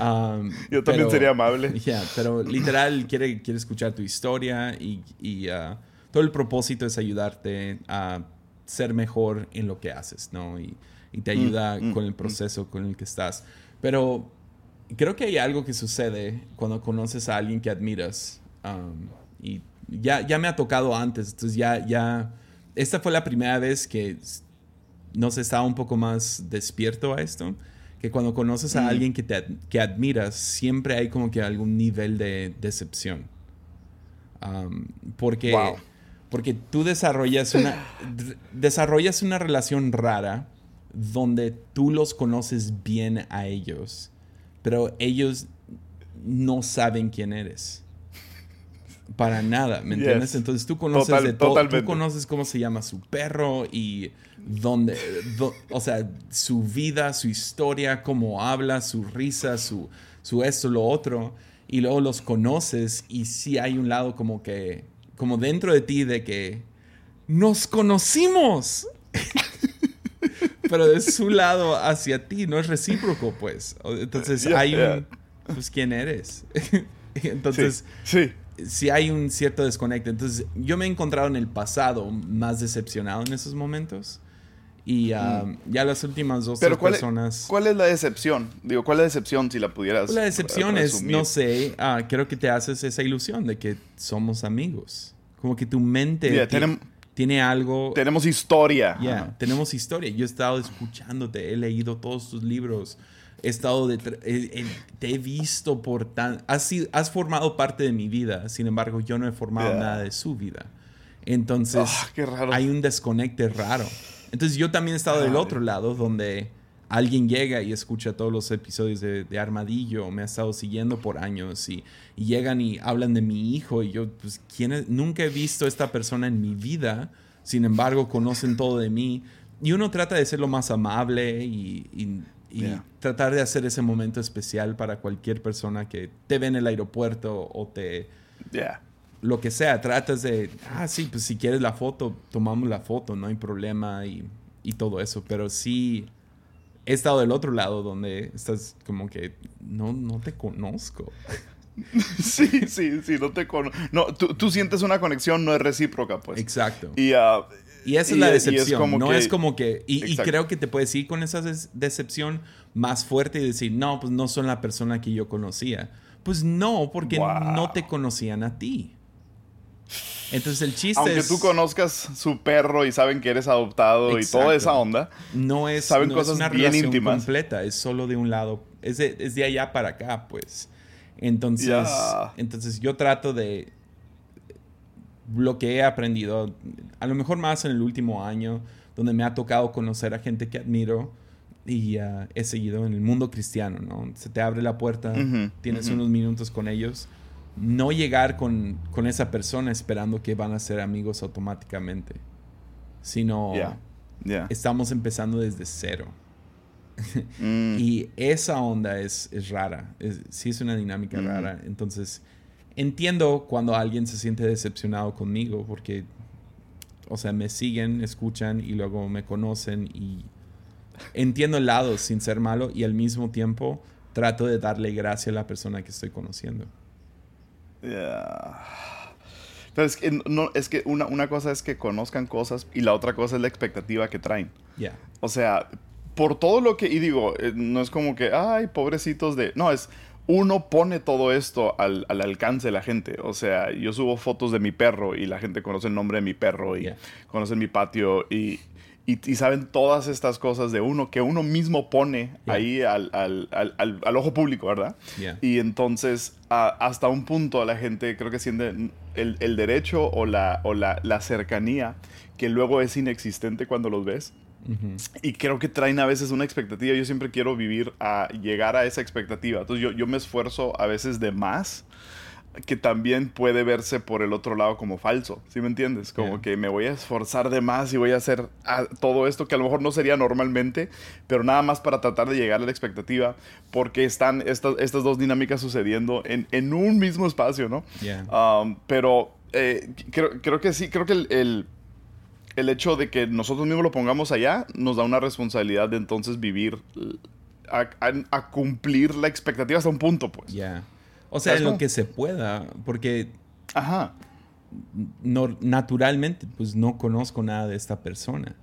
Um, [LAUGHS] yo también sería amable. [LAUGHS] Ya, pero literal quiere, quiere escuchar tu historia y, y uh, todo el propósito es ayudarte a ser mejor en lo que haces, ¿no? Y, y te ayuda mm, mm, con el mm. proceso con el que estás. Pero creo que hay algo que sucede cuando conoces a alguien que admiras. Um, y ya, ya me ha tocado antes, entonces ya, ya, esta fue la primera vez que no se estaba un poco más despierto a esto. Que cuando conoces a alguien que, te, que admiras, siempre hay como que algún nivel de decepción. Um, porque, porque tú desarrollas una, desarrollas una relación rara donde tú los conoces bien a ellos, pero ellos no saben quién eres. Para nada, ¿me entiendes? Entonces tú conoces de todo. Tú conoces cómo se llama su perro y dónde, o sea, su vida, su historia, cómo habla, su risa, su, su esto, lo otro. Y luego los conoces y sí hay un lado como que, como dentro de ti de que nos conocimos. [LAUGHS] pero de su lado hacia ti, no es recíproco, pues. Entonces hay un, pues, ¿quién eres? [LAUGHS] Entonces, sí, sí. hay un cierto desconecto. Entonces, yo me he encontrado en el pasado más decepcionado en esos momentos. Y mm. ya las últimas dos Pero personas. ¿Cuál es la decepción? Digo, ¿cuál es la decepción si la pudieras? la decepción es, no sé, ah, creo que te haces esa ilusión de que somos amigos. Como que tu mente tiene algo. Tenemos historia. Ya, tenemos historia. Yo he estado escuchándote, he leído todos tus libros, he estado de, te he visto por tan. Has, has formado parte de mi vida, sin embargo, yo no he formado nada de su vida. Entonces, ah, hay un desconecte raro. Entonces, yo también he estado del otro lado, donde alguien llega y escucha todos los episodios de, Armadillo, me ha estado siguiendo por años y, llegan y hablan de mi hijo y yo, pues, ¿quién nunca he visto a esta persona en mi vida, sin embargo, conocen todo de mí. Y uno trata de ser lo más amable y, tratar de hacer ese momento especial para cualquier persona que te ve en el aeropuerto o te... Lo que sea, tratas de, ah, sí, pues si quieres la foto, tomamos la foto, no hay problema y, y todo eso, pero sí, he estado del otro lado donde estás como que no, no te conozco. [LAUGHS] sí, sí, sí, no te conozco. No, tú, sientes una conexión, no es recíproca, pues. Exacto. Y, uh, y esa es la decepción. no es como que. Y, creo que te puedes ir con esa decepción más fuerte y decir, no, pues no son la persona que yo conocía. Pues no, porque no te conocían a ti. Entonces el chiste Aunque tú conozcas su perro y saben que eres adoptado y toda esa onda. No es, saben cosas una bien relación íntimas. completa, es solo de un lado. Es de, allá para acá, pues. Entonces, entonces yo trato de lo que he aprendido, a lo mejor más en el último año, donde me ha tocado conocer a gente que admiro y uh, he seguido en el mundo cristiano, ¿no? Se te abre la puerta, tienes unos minutos con ellos no llegar con, esa persona esperando que van a ser amigos automáticamente, sino estamos empezando desde cero. Mm. Y esa onda es, rara, es, sí es una dinámica mm. rara. Entonces, entiendo cuando alguien se siente decepcionado conmigo porque, o sea, me siguen, escuchan y luego me conocen y entiendo el lado sin ser malo y al mismo tiempo trato de darle gracia a la persona que estoy conociendo. Pero es que, no, es que una, una, cosa es que conozcan cosas y la otra cosa es la expectativa que traen. O sea, por todo lo que... Y digo, eh, no es como que, ay, pobrecitos de... No, es... Uno pone todo esto al, al alcance de la gente. O sea, yo subo fotos de mi perro y la gente conoce el nombre de mi perro y conoce mi patio y, y, saben todas estas cosas de uno que uno mismo pone ahí al, al, al, al, ojo público, ¿verdad? Y entonces hasta un punto la gente creo que siente el, el derecho o, la, o la, la, cercanía que luego es inexistente cuando los ves. Y creo que traen a veces una expectativa. Yo siempre quiero vivir a llegar a esa expectativa. Entonces yo, yo me esfuerzo a veces de más que también puede verse por el otro lado como falso, ¿sí me entiendes? Como que me voy a esforzar de más y voy a hacer ah, todo esto que a lo mejor no sería normalmente, pero nada más para tratar de llegar a la expectativa, porque están estas, estas dos dinámicas sucediendo en, en un mismo espacio, ¿no? Um, pero eh, creo, creo, que sí, creo que el, el, hecho de que nosotros mismos lo pongamos allá nos da una responsabilidad de entonces vivir, a, a, cumplir la expectativa hasta un punto, pues. Ya. O sea, en lo que se pueda, porque... Ajá. No, naturalmente, pues no conozco nada de esta persona.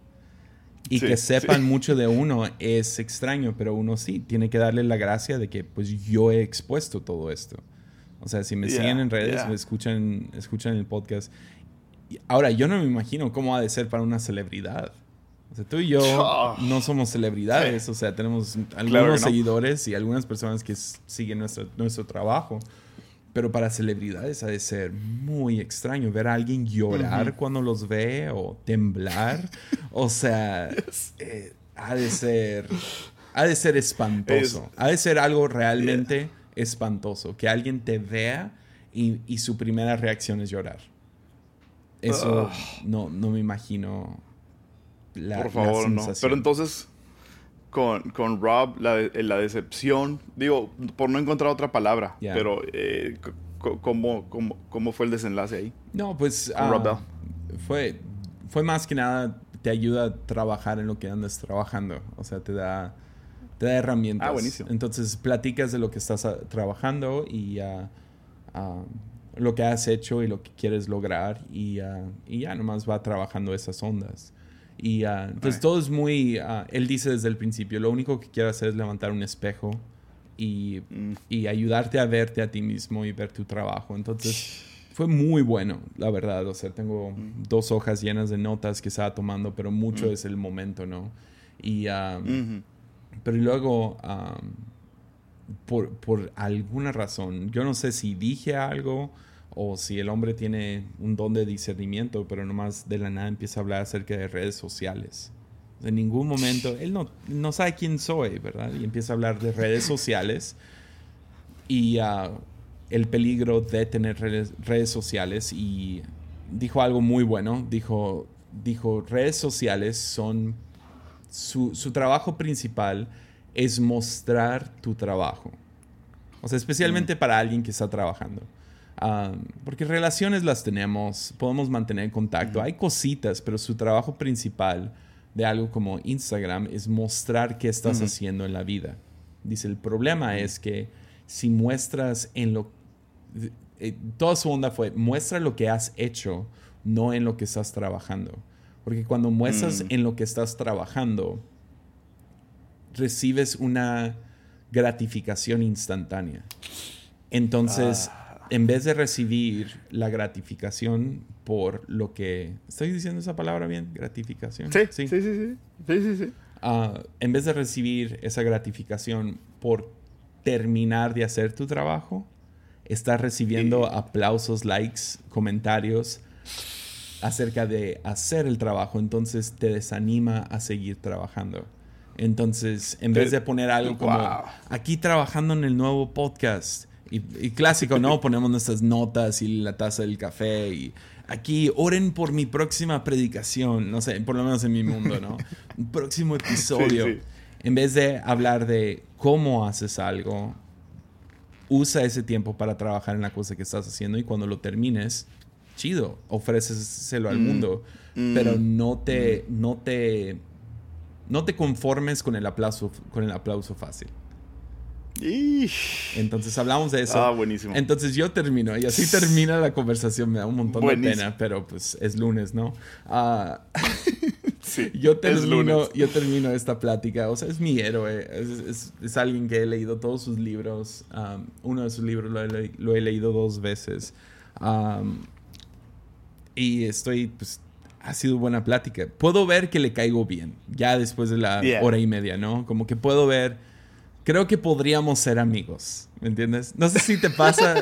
Y que sepan mucho de uno es extraño, pero uno sí tiene que darle la gracia de que pues yo he expuesto todo esto. O sea, si me siguen en redes, me escuchan, escuchan el podcast. Ahora, yo no me imagino cómo ha de ser para una celebridad. O sea, tú y yo ah. no somos celebridades, o sea, tenemos algunos seguidores y algunas personas que siguen nuestro, nuestro trabajo. Pero para celebridades ha de ser muy extraño ver a alguien llorar cuando los ve o temblar. o sea, [LAUGHS] eh, ha de ser, ha de ser espantoso. ha de ser algo realmente espantoso. Que alguien te vea y, y, su primera reacción es llorar. Eso no, no me imagino por favor, no. Pero entonces, con, con Rob, la, la, decepción, digo, por no encontrar otra palabra, pero eh, ¿cómo, cómo, cómo, fue el desenlace ahí? No, pues uh, fue, fue más que nada, te ayuda a trabajar en lo que andas trabajando, o sea, te da, te da herramientas. Ah, buenísimo. Entonces, platicas de lo que estás ah, trabajando y uh, lo que has hecho y lo que quieres lograr y, y ya nomás va trabajando esas ondas. Y uh, entonces todo es muy, uh, él dice desde el principio, lo único que quiero hacer es levantar un espejo y, mm. y, ayudarte a verte a ti mismo y ver tu trabajo. Entonces [SIGHS] fue muy bueno, la verdad. O sea, tengo mm. dos hojas llenas de notas que estaba tomando, pero mucho mm. es el momento, ¿no? Y, um, pero luego, um, por, por alguna razón, yo no sé si dije algo o si el hombre tiene un don de discernimiento, pero nomás de la nada empieza a hablar acerca de redes sociales. En ningún momento, él no, no sabe quién soy, ¿verdad? Y empieza a hablar de redes sociales y uh, el peligro de tener redes, redes, sociales. Y dijo algo muy bueno, dijo, dijo redes sociales son, su, su trabajo principal es mostrar tu trabajo. O sea, especialmente mm. para alguien que está trabajando porque relaciones las tenemos, podemos mantener contacto. Hay cositas, pero su trabajo principal de algo como Instagram es mostrar qué estás haciendo en la vida. Dice, el problema es que si muestras en lo... Eh, toda su onda fue, muestra lo que has hecho, no en lo que estás trabajando. Porque cuando muestras mm. en lo que estás trabajando, recibes una gratificación instantánea. Entonces, ah en vez de recibir la gratificación por lo que... ¿Estoy diciendo esa palabra bien? Gratificación. Sí, sí, sí, sí. sí, sí, ah, en vez de recibir esa gratificación por terminar de hacer tu trabajo, estás recibiendo aplausos, likes, comentarios acerca de hacer el trabajo. Entonces te desanima a seguir trabajando. Entonces, en vez de poner algo como aquí trabajando en el nuevo podcast, y, clásico, ¿no? Ponemos nuestras notas y la taza del café y aquí oren por mi próxima predicación, no sé, por lo menos en mi mundo, ¿no? [LAUGHS] Un próximo episodio. En vez de hablar de cómo haces algo, usa ese tiempo para trabajar en la cosa que estás haciendo y cuando lo termines, chido, ofréceselo al mm. mundo, mm. pero no te, mm. no te, no te conformes con el aplauso, con el aplauso fácil. Entonces hablamos de eso. Ah, buenísimo. Entonces yo termino y así termina la conversación. Me da un montón de pena, pero pues es lunes, ¿no? Uh, [LAUGHS] sí, [LAUGHS] yo termino, yo termino esta plática. O sea, es mi héroe. Es, es, alguien que he leído todos sus libros. Um, uno de sus libros lo he, lo he leído dos veces. Um, y estoy, pues, ha sido buena plática. Puedo ver que le caigo bien, ya después de la hora y media, ¿no? Como que puedo ver creo que podríamos ser amigos, ¿me entiendes? No sé si te pasa,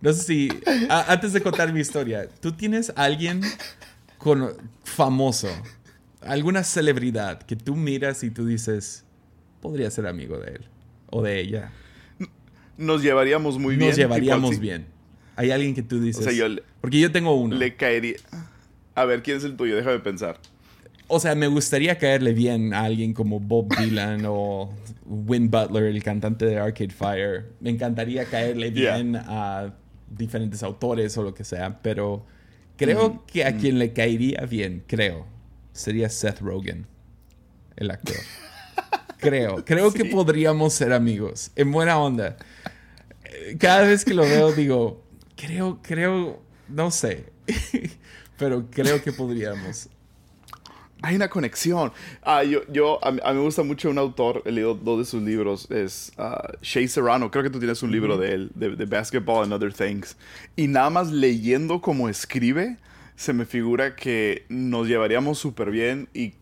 no sé si, antes de contar mi historia, ¿tú tienes alguien con, famoso, alguna celebridad que tú miras y tú dices, podría ser amigo de él o de ella? Nos llevaríamos muy bien. Nos llevaríamos bien. Hay alguien que tú dices. porque yo tengo uno. Le caería. A ver, ¿quién es el tuyo? Déjame pensar. O sea, me gustaría caerle bien a alguien como Bob Dylan o Win Butler, el cantante de Arcade Fire. Me encantaría caerle bien a diferentes autores o lo que sea, pero creo mm, que a mm. quien le caería bien, creo, sería Seth Rogen, el actor. creo, creo que podríamos ser amigos, en buena onda. Cada vez que lo veo digo, creo, creo, no sé, [LAUGHS] pero creo que podríamos hay una conexión. Ah, yo, yo, a, mí me gusta mucho un autor, he leído dos de sus libros, es uh, Shay Serrano, creo que tú tienes un libro de él, de, de, Basketball and Other Things. Y nada más leyendo cómo escribe, se me figura que nos llevaríamos súper bien y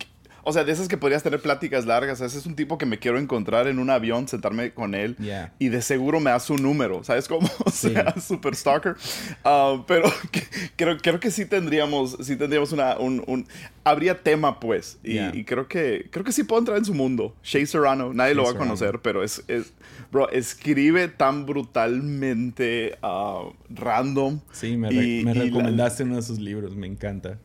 o sea, de esas que podrías tener pláticas largas. Ese es un tipo que me quiero encontrar en un avión, sentarme con él. Y de seguro me da su número. ¿Sabes cómo? [LAUGHS] O sea, super stalker. Ah, pero [LAUGHS] creo, creo que sí tendríamos, sí tendríamos una, un, habría tema, pues. Y, creo que creo que sí puedo entrar en su mundo. Shay Serrano, nadie lo va a conocer, pero es, es, bro, escribe tan brutalmente ah, random. Sí, me, recomendaste uno de sus libros, me encanta.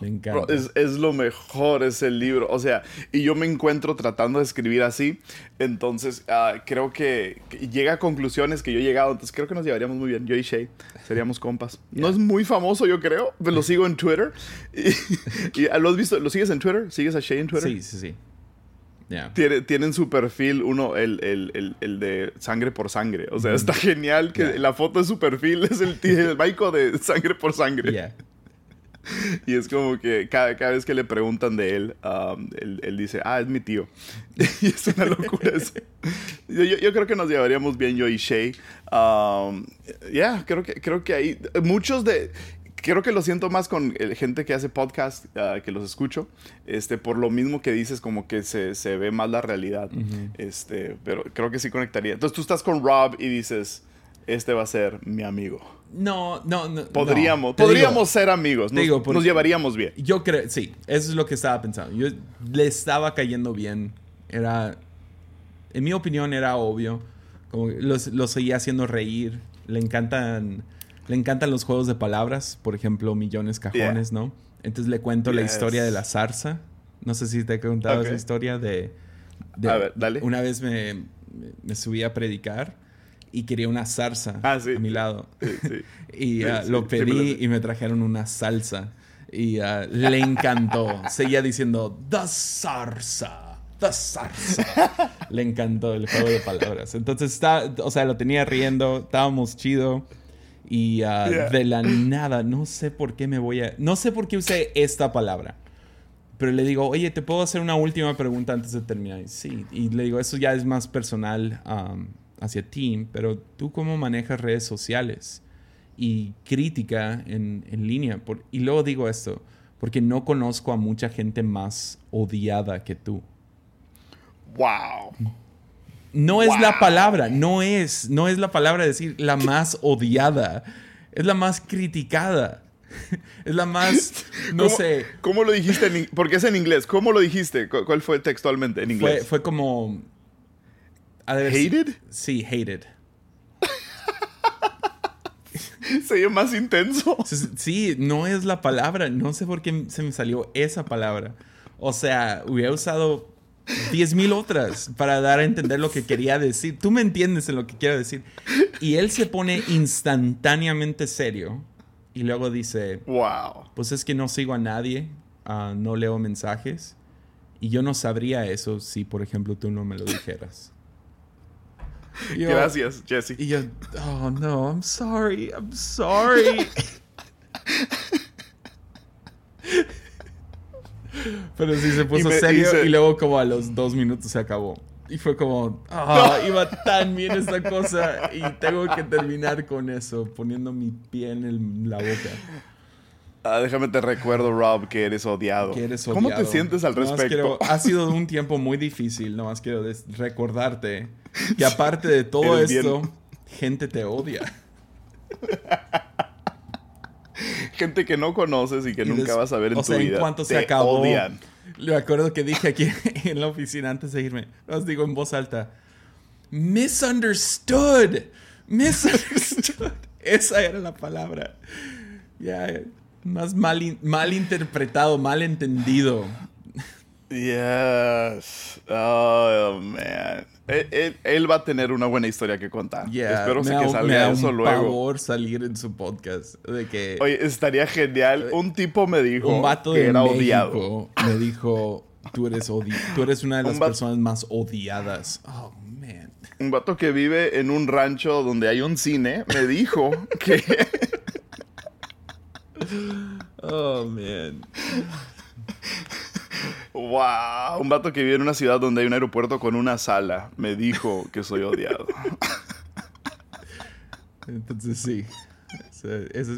Me encanta. es, lo mejor ese libro. O sea, y yo me encuentro tratando de escribir así. Entonces, ah, creo que, llega a conclusiones que yo he llegado. Entonces, creo que nos llevaríamos muy bien. Yo y Shay seríamos compas. No es muy famoso, yo creo. Pero lo sigo en Twitter. Y, [LAUGHS] ¿lo has visto? ¿Lo sigues en Twitter? ¿Sigues a Shay en Twitter? Sí, sí, sí. tienen su perfil, uno, el, el, el, de sangre por sangre. O sea, está genial que la foto de su perfil es el, el de sangre por sangre. Yeah. [LAUGHS] y es como que cada, cada, vez que le preguntan de él, um, él, dice, ah, es mi tío. [LAUGHS] y es una locura eso. Yo, yo, creo que nos llevaríamos bien yo y Shay. Um, ya, creo que, creo que hay muchos de... Creo que lo siento más con gente que hace podcast, uh, que los escucho, este, por lo mismo que dices, como que se, se ve más la realidad. este, pero creo que sí conectaría. Entonces tú estás con Rob y dices, este va a ser mi amigo. No, no, no. Podríamos, podríamos ser amigos. Nos, digo, nos, llevaríamos bien. Yo creo, sí, eso es lo que estaba pensando. Yo le estaba cayendo bien. Era, en mi opinión, era obvio. Como lo seguía haciendo reír. Le encantan, le encantan los juegos de palabras. Por ejemplo, millones cajones, ¿no? Entonces le cuento la historia de la zarza. No sé si te he contado esa historia de, A ver, dale. Una vez me, me subí a predicar y quería una zarza ah, a mi lado. [LAUGHS] y ah, lo pedí y me trajeron una salsa. Y ah, le encantó. Seguía diciendo, The Zarza. The Zarza. [LAUGHS] le encantó el juego de palabras. Entonces, está, o sea, lo tenía riendo. Estábamos chido. Y de la nada, no sé por qué me voy a... No sé por qué usé esta palabra. Pero le digo, oye, ¿te puedo hacer una última pregunta antes de terminar? Sí. Y le digo, eso ya es más personal hacia ti, pero tú cómo manejas redes sociales y crítica en, línea. y luego digo esto, porque no conozco a mucha gente más odiada que tú. Wow. No es la palabra, no es, no es la palabra decir la más odiada, es la más criticada. [LAUGHS] Es la más, no sé. ¿Cómo lo dijiste? En, porque es en inglés. ¿Cómo lo dijiste? ¿Cuál fue textualmente en inglés? Fue, fue como, ¿Hated? Sí, hated. [LAUGHS] Se oye más intenso. Sí, no es la palabra. No sé por qué se me salió esa palabra. O sea, hubiera usado 10.000 otras para dar a entender lo que quería decir. Tú me entiendes en lo que quiero decir. Y él se pone instantáneamente serio y luego dice, wow. Pues es que no sigo a nadie, ah, no leo mensajes y yo no sabría eso si, por ejemplo, tú no me lo dijeras. Gracias, Jesse. Y yo, oh no, I'm sorry, I'm sorry. Pero sí se puso serio y luego como a los dos minutos se acabó. Y fue como, oh, iba tan bien esta cosa y tengo que terminar con eso, poniendo mi pie en la boca. Ah, déjame te recuerdo, Rob, que eres odiado. Que eres odiado. ¿Cómo te sientes al respecto? [LAUGHS] ha sido un tiempo muy difícil, nomás quiero recordarte que [LAUGHS] aparte de todo esto, gente te odia. [LAUGHS] gente que no conoces y que nunca vas a ver en o sea, en cuanto se acabó. Odian. Le acuerdo que dije aquí en la oficina antes de irme, os digo en voz alta, misunderstood, misunderstood. Esa era la palabra. Ya, más mal, mal interpretado, mal entendido. Yes. Oh, man. Él, va a tener una buena historia que contar. Espero que salga eso un luego. favor salir en su podcast. De que, Oye, estaría genial. Un tipo me dijo un vato que era odiado. Me dijo, tú eres, tú eres una de las personas más odiadas. Oh, man. Un vato que vive en un rancho donde hay un cine me dijo que... [LAUGHS] oh, man. Wow, un vato que vive en una ciudad donde hay un aeropuerto con una sala me dijo que soy odiado. Entonces sí, ese, es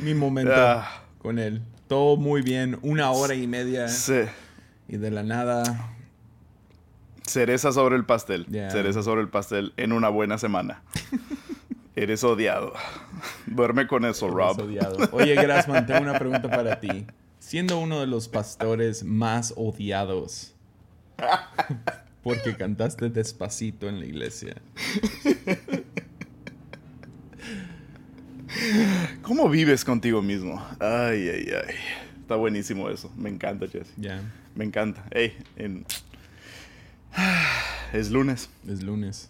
mi, momento ah. con él. Todo muy bien, una hora y media. Sí. Y de la nada. Cereza sobre el pastel. Cereza sobre el pastel en una buena semana. Eres odiado. [LAUGHS] Duerme con eso, Rob. Odiado. [LAUGHS] Oye, Grassman, tengo una pregunta para ti siendo uno de los pastores más odiados. [LAUGHS] Porque cantaste despacito en la iglesia. ¿Cómo vives contigo mismo? Ay, ay, ay. Está buenísimo eso. Me encanta, Jesse. Me encanta. Hey, [SIGHS] Es lunes. Es lunes.